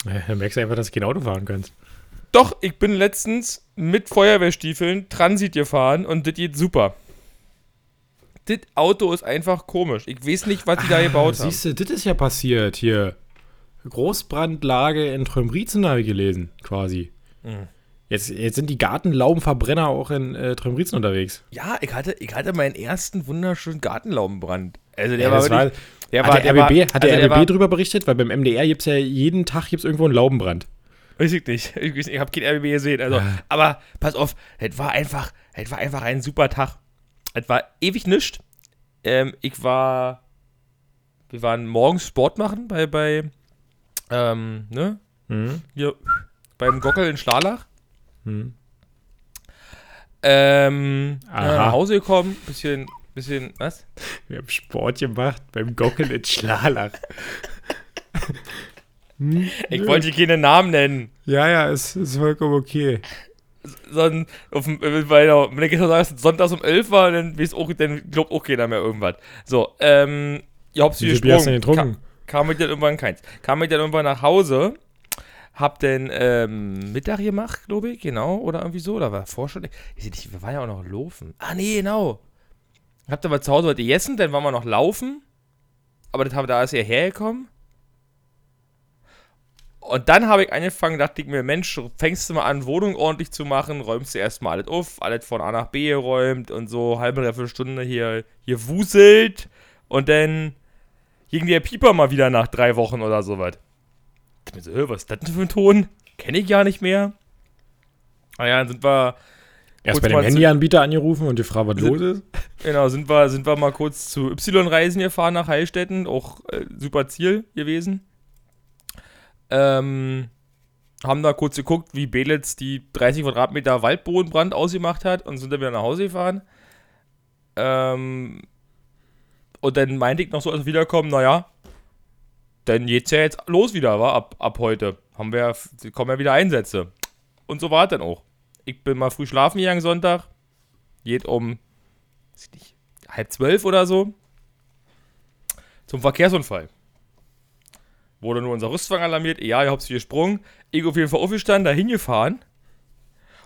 Ja, dann merkst du einfach, dass du kein Auto fahren kannst. Doch, ich bin letztens mit Feuerwehrstiefeln Transit gefahren und das geht super. Das Auto ist einfach komisch. Ich weiß nicht, was die da gebaut haben. Ah, Siehst du, das ist ja passiert hier. Großbrandlage in Trömbrizen habe ich gelesen, quasi. Mhm. Jetzt, jetzt sind die Gartenlaubenverbrenner auch in äh, Trömbrizen unterwegs. Ja, ich hatte, ich hatte meinen ersten wunderschönen Gartenlaubenbrand. Also der Ja, war wirklich, der hat war, der der RBB, war, hat der also RBB war, drüber berichtet? Weil beim MDR gibt es ja jeden Tag gibt's irgendwo einen Laubenbrand. Weiß ich nicht. Ich, ich habe kein RBB gesehen. Also, Ah. aber pass auf, es war einfach, es war einfach ein super Tag. Es war ewig nischt. Ähm, ich war, wir waren morgens Sport machen bei, bei, ähm, ne, Mhm. hier beim Gockel in Schlalach. Mhm. Ähm, nach Hause gekommen, bisschen, bisschen, was? Wir haben Sport gemacht beim Gockeln in Schlalach. Ich wollte keine Namen nennen. Ja, ja, es ist vollkommen okay. sondern auf äh, weil wenn ich sagst, sonntags um 11 war, dann auch, dann glaubt auch keiner mehr irgendwas. So, ähm, Bier hast du denn gesprungen. getrunken? Kam, kam ich dann irgendwann keins. Kam ich dann irgendwann nach Hause, hab dann ähm, Mittag gemacht, glaube ich, genau, oder irgendwie so, oder war vor schon, ich nicht, wir waren ja auch noch laufen. Ah, nee, genau. Hab dann mal zu Hause was gegessen, dann waren wir noch laufen, aber das haben, da ist er hergekommen. Und dann habe ich angefangen, dachte ich mir, Mensch, fängst du mal an, Wohnung ordentlich zu machen, räumst du erstmal alles auf, alles von A nach B geräumt und so halbe, dreiviertel Stunde hier, hier wuselt und dann ging der Pieper mal wieder nach drei Wochen oder sowas. Ich mir so, "Hä, was ist das denn für ein Ton? Kenne ich gar nicht mehr. Ah ja, dann sind wir, Erst bei dem Handyanbieter angerufen und die Frage, was Sind- los ist. genau, sind wir, sind wir mal kurz zu Y-Reisen gefahren nach Heilstätten, auch äh, super Ziel gewesen. Ähm, haben da kurz geguckt, wie Belitz die 30 Quadratmeter Waldbodenbrand ausgemacht hat und sind dann wieder nach Hause gefahren. Ähm, und dann meinte ich noch so, als wir wiederkommen, naja, dann geht's ja jetzt los wieder, war ab, ab heute. Haben wir, kommen ja wieder Einsätze. Und so war es dann auch. Ich bin mal früh schlafen gegangen Sonntag. geht um weiß ich nicht, halb zwölf oder so zum Verkehrsunfall. Wurde nur unser Rüstwagen alarmiert, ja, ihr habt gesprungen, ich auf jeden Fall aufgestanden, da hingefahren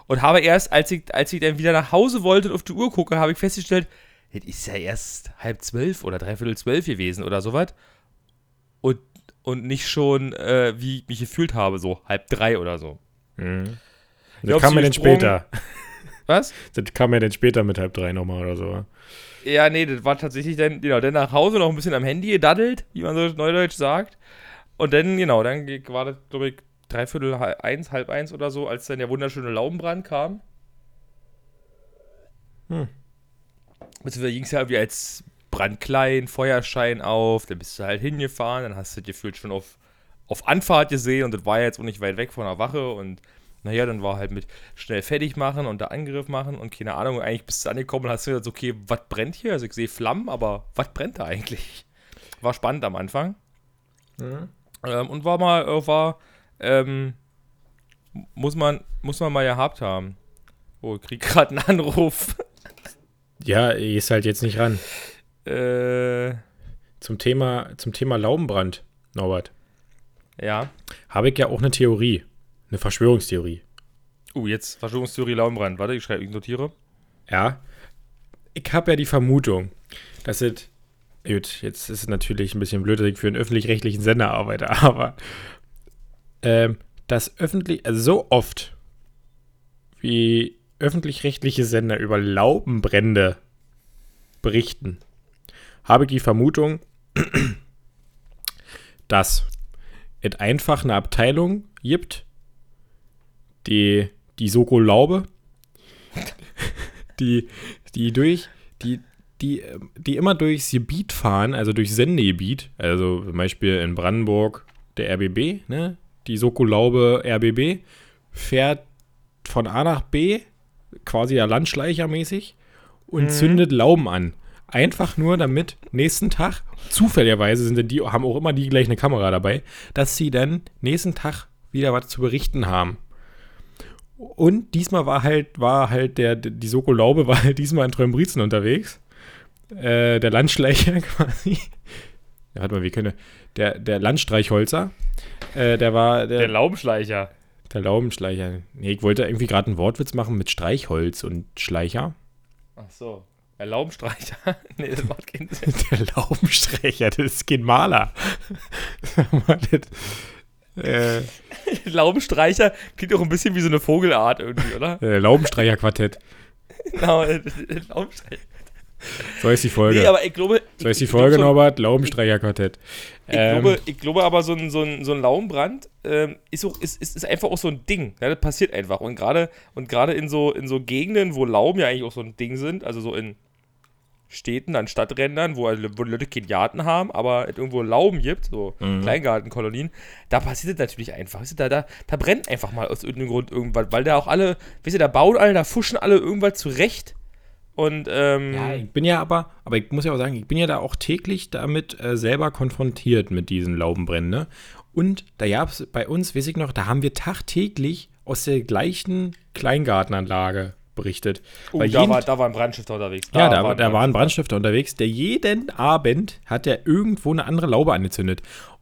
und habe erst, als ich, als ich dann wieder nach Hause wollte und auf die Uhr gucke, habe ich festgestellt, es ist ja erst halb zwölf oder dreiviertel zwölf gewesen oder sowas. Und, und nicht schon, äh, wie ich mich gefühlt habe, so halb drei oder so. Mhm. Das kam mir dann später. Was? Das kam mir dann später mit halb drei nochmal oder so. Ja, nee, das war tatsächlich dann, genau, dann nach Hause noch ein bisschen am Handy gedaddelt, wie man so neudeutsch sagt. Und dann, genau, dann war das, glaube ich, dreiviertel eins, halb eins oder so, als dann der wunderschöne Laubenbrand kam. Hm. Beziehungsweise ging es ja irgendwie als brandklein, Feuerschein auf, dann bist du halt hingefahren, dann hast du dir gefühlt schon auf, auf Anfahrt gesehen und das war ja jetzt auch nicht weit weg von der Wache und naja, dann war halt mit schnell fertig machen und der Angriff machen und keine Ahnung, eigentlich bist du angekommen und hast du gesagt, okay, was brennt hier? Also ich sehe Flammen, aber was brennt da eigentlich? War spannend am Anfang. Ähm, und war mal, äh, war, ähm, muss man, muss man mal gehabt haben. Oh, ich krieg gerade einen Anruf. Ja, ist halt jetzt nicht ran. Äh, Zum Thema, zum Thema Laubenbrand, Norbert, ja. habe ich ja auch eine Theorie. Eine Verschwörungstheorie. Uh, jetzt Verschwörungstheorie Laubenbrand. Warte, ich schreibe, ich notiere. Ja. Ich habe ja die Vermutung, dass es. Gut, jetzt ist es natürlich ein bisschen blöd, für einen öffentlich-rechtlichen Sender arbeite, aber ähm, dass öffentlich, also so oft wie öffentlich-rechtliche Sender über Laubenbrände berichten, habe ich die Vermutung, dass es einfach eine Abteilung gibt, die, die Soko Laube, die, die durch, die, die, die immer durchs Gebiet fahren, also durch Sendegebiet, also zum Beispiel in Brandenburg der RBB, ne? Die Soko Laube RBB fährt von A nach B, quasi ja Landschleichermäßig, und Mhm. zündet Lauben an. Einfach nur damit nächsten Tag, zufälligerweise sind denn die, haben auch immer die gleich eine Kamera dabei, dass sie dann nächsten Tag wieder was zu berichten haben. Und diesmal war halt, war halt der, die Soko Laube war halt diesmal in Trömbrizen unterwegs. Äh, der Landschleicher quasi. Ja, warte mal, wie können der, der Landstreichholzer, äh, der war der, Der Laubenschleicher. der Laubenschleicher. Nee, ich wollte irgendwie gerade einen Wortwitz machen mit Streichholz und Schleicher. Ach so. Der Laubenstreicher? nee, das macht keinen Sinn. Der Laubenstreicher, das ist kein Maler. Das, äh, Laubenstreicher klingt auch ein bisschen wie so eine Vogelart irgendwie, oder? äh, Laubenstreicher-Quartett. Genau, äh, Laubenstreicher. So ist die Folge. Nee, aber ich glaube. so ist die Folge, so, Norbert. Laubenstreicher-Quartett. ich, Ähm, glaube, ich glaube aber, so ein, so ein, so ein Laubenbrand ähm, ist, auch, ist, ist, ist einfach auch so ein Ding. Ja, das passiert einfach. Und gerade und in so, in so Gegenden, wo Lauben ja eigentlich auch so ein Ding sind, also so in Städten, an Stadträndern, wo, halt- wo Leute keinen Garten haben, aber es irgendwo Lauben gibt, so Mhm. Kleingartenkolonien, da passiert das natürlich einfach. Weißt du, da, da, da brennt einfach mal aus irgendeinem Grund irgendwas, weil da auch alle, weißt du, da bauen alle, da fuschen alle irgendwas zurecht. Und, ähm, Ja, ich bin ja aber, aber ich muss ja auch sagen, ich bin ja da auch täglich damit äh, selber konfrontiert mit diesen Laubenbränden. Ne? Und da gab es bei uns, weiß ich noch, da haben wir tagtäglich aus der gleichen Kleingartenanlage berichtet. oh, Weil da, jeden- war, da war ein Brandstifter unterwegs. ja, da, war da war ein Brandstifter unterwegs, der jeden Abend hat er irgendwo eine andere Laube angezündet.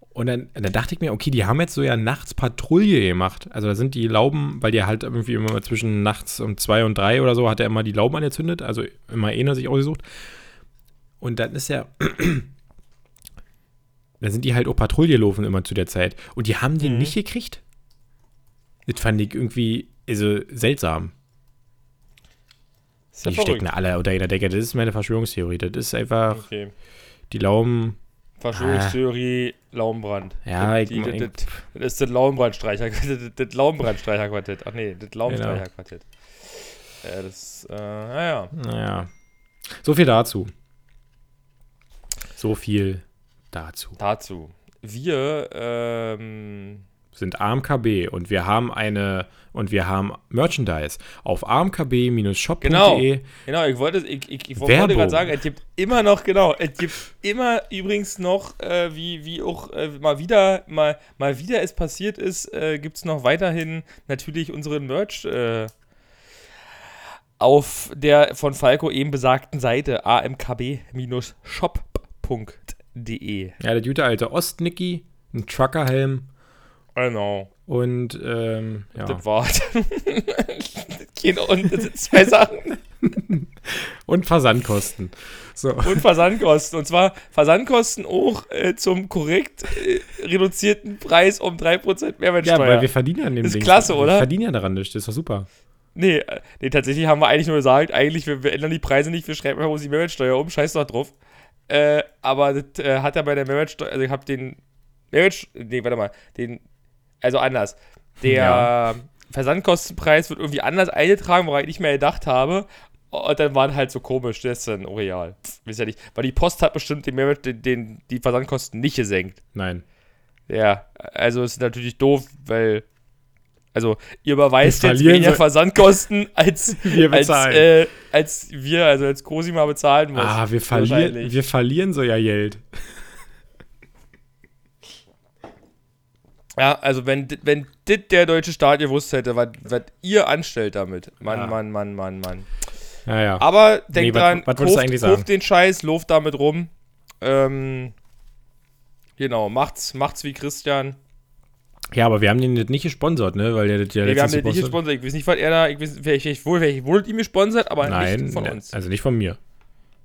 Und dann, dann dachte ich mir, okay, die haben jetzt so ja nachts Patrouille gemacht. Also da sind die Lauben, weil die halt irgendwie immer zwischen nachts um zwei und drei oder so hat er immer die Lauben angezündet, also immer einer sich ausgesucht. Und dann ist er, dann sind die halt auch Patrouille laufen immer zu der Zeit. Und die haben den Mhm. nicht gekriegt. Das fand ich irgendwie also, seltsam. Ja Die verrückt. stecken alle unter einer Decke. Das ist meine Verschwörungstheorie. Das ist einfach, Okay. die Lauben. Verschwörungstheorie, Laubenbrand. Ja, ich die, das, das, das ist das Laubenbrandstreicher, das, das Laubenbrandstreicherquartett. Ach nee, das Laubenstreicherquartett. Ja, das, äh, naja. Naja. So viel dazu. So viel dazu. Dazu. Wir, ähm, Sind AMKB und wir haben eine und wir haben Merchandise auf amkb-shop.de. Genau. genau, ich wollte, ich, ich, ich wollte gerade sagen, es gibt immer noch, genau, es gibt immer übrigens noch, äh, wie, wie auch äh, mal wieder, mal, mal wieder es passiert ist, äh, gibt es noch weiterhin natürlich unseren Merch, äh, auf der von Falco eben besagten Seite amkb-shop.de. Ja, der gute alte Ostnicki, ein Truckerhelm Genau. und ähm, ja. Das war's. genau, und das sind zwei Sachen. und Versandkosten. So. Und Versandkosten. Und zwar Versandkosten auch äh, zum korrekt äh, reduzierten Preis um 3% Ja, Mehrwertsteuer. weil wir verdienen ja an dem Ist Ding. klasse, Wir oder? verdienen ja daran nicht, das ist doch super. Nee, äh, nee, tatsächlich haben wir eigentlich nur gesagt, eigentlich, wir, wir ändern die Preise nicht, wir schreiben einfach die Mehrwertsteuer um, scheiß doch drauf. Äh, aber das äh, hat er bei der Mehrwertsteuer, also ich habe den Mehrwertsteuer, nee, warte mal, den, also anders. Der Ja. Versandkostenpreis wird irgendwie anders eingetragen, woran ich nicht mehr gedacht habe. Und dann waren halt so komisch, das ist dann auch real. Pff, Wisst ihr nicht. Weil die Post hat bestimmt den Mehrwert, den, den, die Versandkosten nicht gesenkt. Nein. Ja, also ist natürlich doof, weil. Also, ihr überweist jetzt weniger so- Versandkosten, als Wir als, bezahlen. äh, als wir, also als Cosima bezahlen muss. ah, wir verlieren, wir verlieren so ja Geld. Ja, also wenn, wenn dit der deutsche Staat gewusst hätte, was ihr anstellt damit. Mann, Ja. Mann, Mann, Mann, Mann. Ja, ja. Aber denkt Nee, dran, wolltest du kauft, kauft den Scheiß, lauft damit rum. Ähm, genau, macht's, macht's wie Christian. Ja, aber wir haben den nicht gesponsert, ne? Weil der, der Nee, wir haben den nicht gesponsert. Ich weiß nicht, was er da, ich weiß, vielleicht, vielleicht, wohl, vielleicht wurde ihm gesponsert, aber Nein, nicht von ne, uns. also nicht von mir.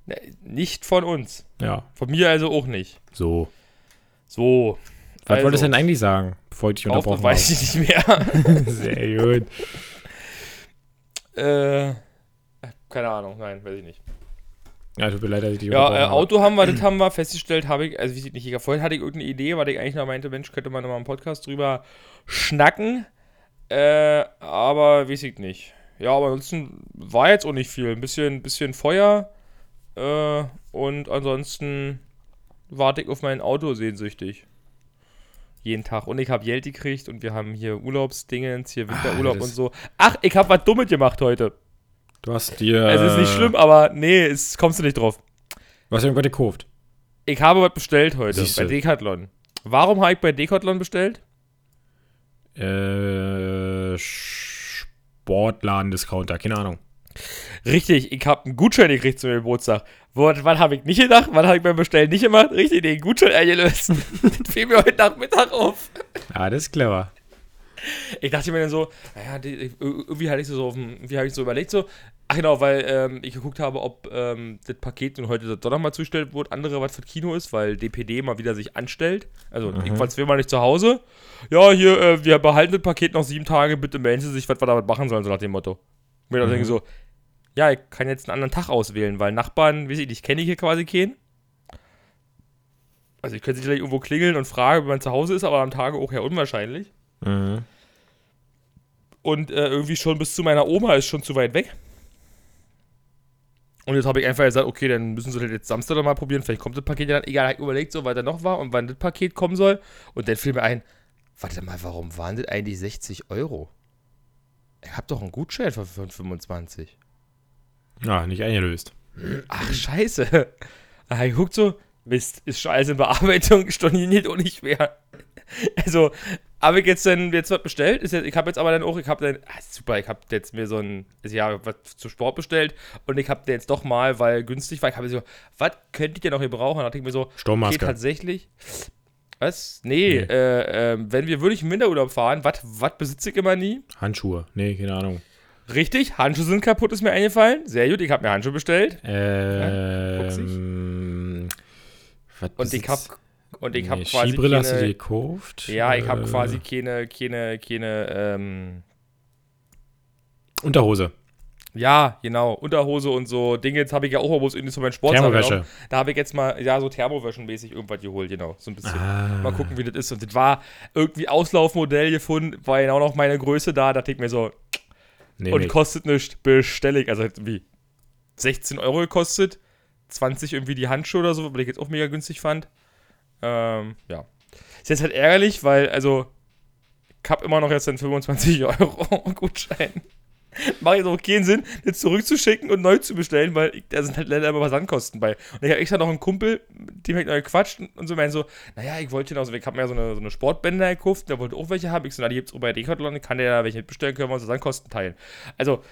Ne, Nicht von uns. Ja, Von mir also auch nicht. so. So. Was also, wolltest du denn eigentlich sagen, bevor ich dich unterbrochen weiß ich nicht mehr. Sehr gut. äh, keine Ahnung, nein, weiß ich nicht. Ja, tut mir leid, dass ich dich Ja, äh, habe. Auto haben wir, das haben wir festgestellt, habe ich, also wie sieht nicht, ich vorhin hatte ich irgendeine Idee, weil ich eigentlich noch meinte, Mensch, könnte man noch mal im Podcast drüber schnacken. Äh, aber weiß ich nicht. Ja, aber ansonsten war jetzt auch nicht viel. Ein bisschen, bisschen Feuer. Äh, und ansonsten warte ich auf mein Auto sehnsüchtig. Jeden Tag. Und ich habe Geld gekriegt und wir haben hier Urlaubsdingens, hier Winterurlaub das- und so. Ach, ich habe was Dummes gemacht heute. Du hast dir. Es ist nicht schlimm, aber nee, es kommst du nicht drauf. Hast irgendwas gekauft. Ich habe was bestellt heute Siehste. bei Decathlon. Warum habe ich bei Decathlon bestellt? Äh, Sportladen-Discounter, keine Ahnung. Richtig, ich habe einen Gutschein gekriegt zu meinem Geburtstag. Was habe ich nicht gedacht? Was habe ich beim Bestellen nicht gemacht? Richtig, den Gutschein eingelöst. das fiel mir heute Nachmittag auf. Ah, das ist clever. Ich dachte mir dann so, naja, irgendwie hatte ich so, auf dem, irgendwie habe ich so überlegt, so, ach genau, weil ähm, ich geguckt habe, ob ähm, das Paket nun heute doch nochmal zugestellt wurde, andere was für Kino ist, weil DPD mal wieder sich anstellt. Also, ich war zweimal nicht zu Hause. Ja, hier, äh, wir behalten das Paket noch sieben Tage, bitte melden Sie sich, was wir damit machen sollen, so nach dem Motto. Mir dann denke so, ja, ich kann jetzt einen anderen Tag auswählen, weil Nachbarn, weiß ich nicht, kenne ich hier quasi keinen. Also, ich könnte vielleicht irgendwo klingeln und fragen, ob man zu Hause ist, aber am Tage auch ja unwahrscheinlich. Mhm. Und äh, irgendwie schon bis zu meiner Oma ist schon zu weit weg. Und jetzt habe ich einfach gesagt, okay, dann müssen sie das jetzt Samstag noch mal probieren. Vielleicht kommt das Paket ja dann. Egal, ich überlegt, so weiter noch war und wann das Paket kommen soll. Und dann fiel mir ein, warte mal, warum waren das eigentlich 60 Euro? Ich habe doch einen Gutschein von 25. Ja, nicht eingelöst. Ach, scheiße. Hab ich geguckt so, Mist, ist alles in Bearbeitung, storniert auch nicht mehr. Also, habe ich jetzt dann jetzt was bestellt? Jetzt, ich habe jetzt aber dann auch, ich habe dann, ah, super, ich habe jetzt mir so ein, ja, was zu Sport bestellt und ich habe jetzt doch mal, weil günstig war, ich habe so, was könntet ihr noch gebrauchen? Da dachte ich mir so, okay, Sturmmaske. tatsächlich. Was? Nee, Nee. Äh, ähm, wenn wir wirklich im Winterurlaub fahren, was was besitze ich immer nie? Handschuhe. Nee, keine Ahnung. Richtig, Handschuhe sind kaputt, ist mir eingefallen. Sehr gut, ich habe mir Handschuhe bestellt. Ähm. was Und ich habe und ich habe nee, quasi Skibrille hast du dir keine, gekauft? ja, ich habe Äh, quasi keine keine keine ähm, Unterhose. Ja, genau, Unterhose und so Dinge, jetzt habe ich ja auch mal bloß irgendwie so mein Sport Thermowäsche. Da habe ich jetzt mal ja so Thermowäschenmäßig irgendwas geholt, genau, so ein bisschen. Ah. Mal gucken, wie das ist und das war irgendwie Auslaufmodell gefunden, war genau noch meine Größe da, da dachte ich mir so Nee, und nee. kostet nichts, bestelle ich, also irgendwie 16 Euro gekostet, 20 irgendwie die Handschuhe oder so, weil ich jetzt auch mega günstig fand. Ähm, ja. Ist jetzt halt ärgerlich, weil, also, ich habe immer noch jetzt einen 25 Euro Gutschein. Macht jetzt auch keinen Sinn, das zurückzuschicken und neu zu bestellen, weil ich, da sind halt leider immer Versandkosten bei. Und ich habe extra noch einen Kumpel, mit dem ich noch gequatscht und so meinen so, naja, ich wollte noch so, ich habe mir ja so eine, so eine Sportbänder gekauft, der wollte auch welche haben. Ich so, na, die gibt's auch bei Decathlon, kann der da welche mitbestellen, können wir uns Versandkosten teilen. Also,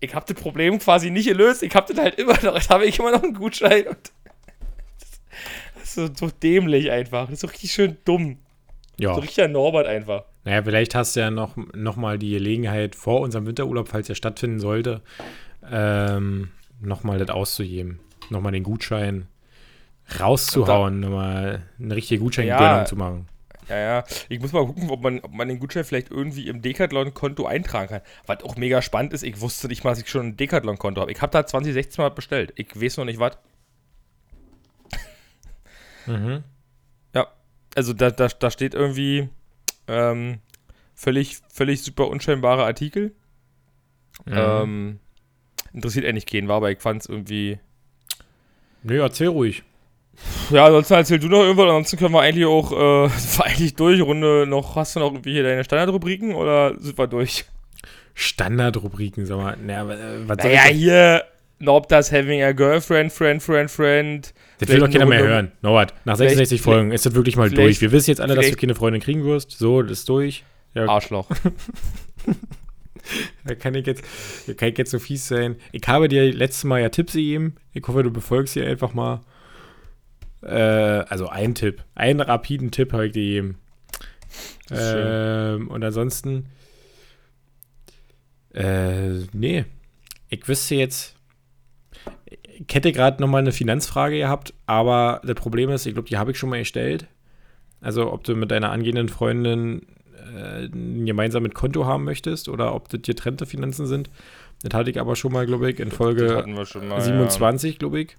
ich habe das Problem quasi nicht gelöst. Ich habe das halt immer noch. Jetzt habe ich immer noch einen Gutschein. Und das ist so, so dämlich einfach. Das ist so richtig schön dumm. Ja. So richtig ein Norbert einfach. Naja, vielleicht hast du ja noch, noch mal die Gelegenheit, vor unserem Winterurlaub, falls er stattfinden sollte, ähm, noch mal das auszugeben. Noch mal den Gutschein rauszuhauen, noch mal eine richtige Gutscheingönnung Ja. zu machen. Ja, ja. Ich muss mal gucken, ob man, ob man den Gutschein vielleicht irgendwie im Decathlon-Konto eintragen kann. Was auch mega spannend ist, ich wusste nicht mal, dass ich schon ein Decathlon-Konto habe. Ich habe da 2016 mal bestellt. Ich weiß noch nicht was. Mhm. Ja, also da, da, da steht irgendwie ähm, völlig, völlig super unscheinbare Artikel. Mhm. Ähm, interessiert eigentlich keinen, war, aber ich fand es irgendwie. Nö, erzähl ruhig. Ja, ansonsten erzähl du noch irgendwas, ansonsten können wir eigentlich auch, äh, sind wir eigentlich durch. Runde noch, hast du noch irgendwie hier deine Standardrubriken oder sind wir durch? Standardrubriken, sag mal. Naja, äh, was soll Naja, ich hier, Nobdas having a girlfriend, friend, friend, friend. Das will doch keiner eine mehr hören. Norbert, nach Vielleicht- 66 Folgen ist das wirklich mal durch. Wir wissen jetzt alle, dass du keine Freundin kriegen wirst. So, das ist durch. Ja, Arschloch. da kann ich, jetzt, da kann ich jetzt so fies sein. Ich habe dir letztes Mal ja Tipps gegeben. Ich hoffe, du befolgst sie einfach mal. Äh, also ein Tipp. Einen rapiden Tipp habe ich dir gegeben. Ähm, und ansonsten. Äh, nee. Ich wüsste jetzt. Ich hätte gerade nochmal eine Finanzfrage gehabt, aber das Problem ist, ich glaube, die habe ich schon mal gestellt. Also, ob du mit deiner angehenden Freundin äh, ein gemeinsames Konto haben möchtest oder ob das getrennte Finanzen sind. Das hatte ich aber schon mal, glaube ich, in Folge hatten wir schon mal. 27, glaube ich.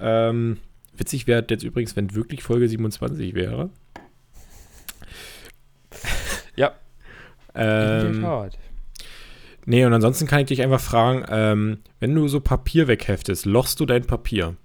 Ähm, witzig wäre jetzt übrigens, wenn wirklich Folge 27 wäre. Ja. Ja. Ähm, Tat. Nee, und ansonsten kann ich dich einfach fragen, ähm, wenn du so Papier wegheftest, lochst du dein Papier?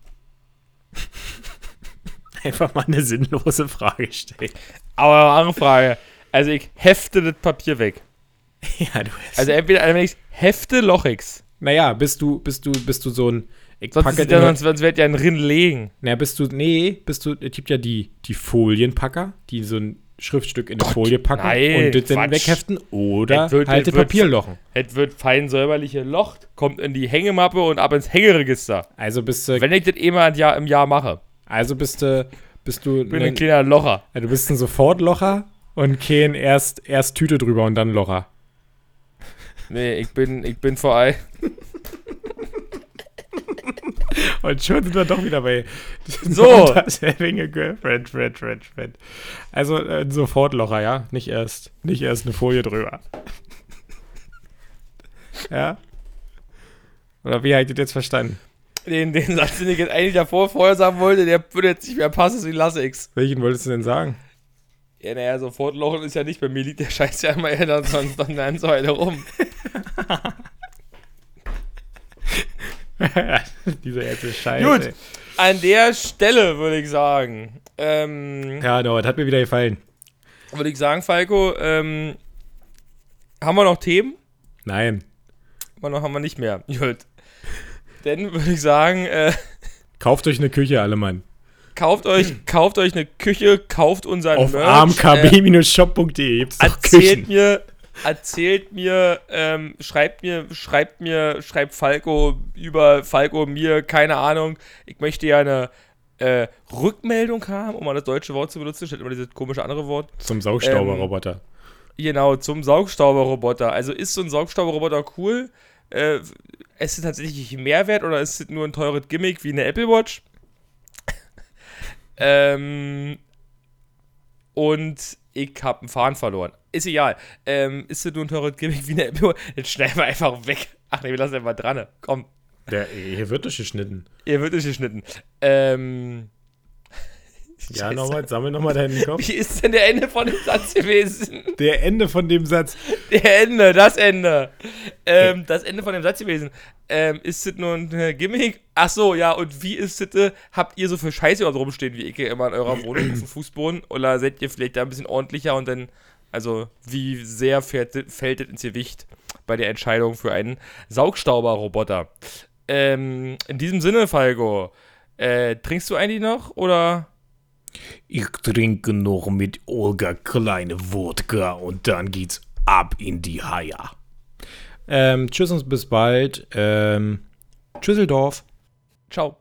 einfach mal eine sinnlose Frage stellen. Aber andere Frage. Also ich hefte das Papier weg. ja, du hast. Also entweder wenn ich hefte, loch ich's. naja, bist du, bist du, bist du so ein. Ich Sonst, packe ja, sonst, sonst wird ja ein Rinn legen. Na, bist du, nee, bist du, es gibt ja die, die Folienpacker, die so ein Schriftstück in eine Folie packen nein, und das dann wegheften oder wird- halt es das wird- Papier lochen. Es wird fein säuberlich gelocht, kommt in die Hängemappe und ab ins Hängeregister. Also bist du, Wenn ich das eh mal ein Jahr, im Jahr mache. also bist du, bist du, Bin ein, ein kleiner Locher. ja, du bist ein Sofortlocher und kein erst, erst Tüte drüber und dann Locher. Nee, ich bin, ich bin vor allem. Und schon sind wir doch wieder bei So. Having a girlfriend, friend, friend, friend. Also äh, ein Sofortlocher, ja? Nicht erst, nicht erst eine Folie drüber. ja? Oder wie habt ihr das jetzt verstanden? Den, den Satz, den ich jetzt eigentlich davor vorher sagen wollte, der würde jetzt nicht mehr passen, deswegen lasse ich's. Welchen wolltest du denn sagen? Ja, naja, sofort lochen ist ja nicht bei mir, liegt der Scheiß ja immer eher dann sonst dann so eine Dieser erste Scheiß. Gut. ey. An der Stelle würde ich sagen, ähm, Ja, no, das hat mir wieder gefallen. würde ich sagen, Falco, ähm, haben wir noch Themen? Nein. Haben wir noch, haben wir nicht mehr. Gut. Dann würde ich sagen, äh, Kauft euch eine Küche, alle Mann. kauft euch, kauft euch eine Küche, kauft unseren Auf Merch, äh, amkb-shop.de doch erzählt Küchen. mir, erzählt mir, ähm, schreibt mir, schreibt mir, schreibt Falco über Falco mir, keine Ahnung. Ich möchte ja eine äh, Rückmeldung haben, um mal das deutsche Wort zu benutzen, statt immer dieses komische andere Wort. Zum Saugstauberroboter. Genau, zum Saugstauberroboter. Also ist so ein Saugstauberroboter cool? Äh, ist es tatsächlich Mehrwert oder ist es nur ein teures Gimmick wie eine Apple Watch? ähm, und ich habe einen Faden verloren. Ist egal. Ähm, ist es nur ein teures Gimmick wie eine Watch? Jetzt schneiden wir einfach weg. Ach nee, wir lassen einfach dran. Komm, Der, hier wird doch geschnitten. ihr wird nicht geschnitten. Ähm. Ja, nochmal, sammel nochmal deinen Kopf. Wie ist denn der Ende von dem Satz gewesen? Der Ende von dem Satz. Der Ende, das Ende. Ähm, das Ende von dem Satz gewesen. Ähm, ist das nur ein äh, Gimmick? Ach so, ja, und wie ist das? Äh, habt ihr so viel Scheiße überhaupt rumstehen, wie ich immer in eurer Wohnung auf dem Fußboden? Oder seid ihr vielleicht da ein bisschen ordentlicher und dann, also, wie sehr fährt, fällt das ins Gewicht bei der Entscheidung für einen Saugstauberroboter? Ähm, in diesem Sinne, Falco, äh, trinkst du eigentlich noch oder? Ich trinke noch mit Olga kleine Wodka und dann geht's ab in die Haia. Ähm, tschüss und bis bald. Ähm, Tschüsseldorf. Ciao.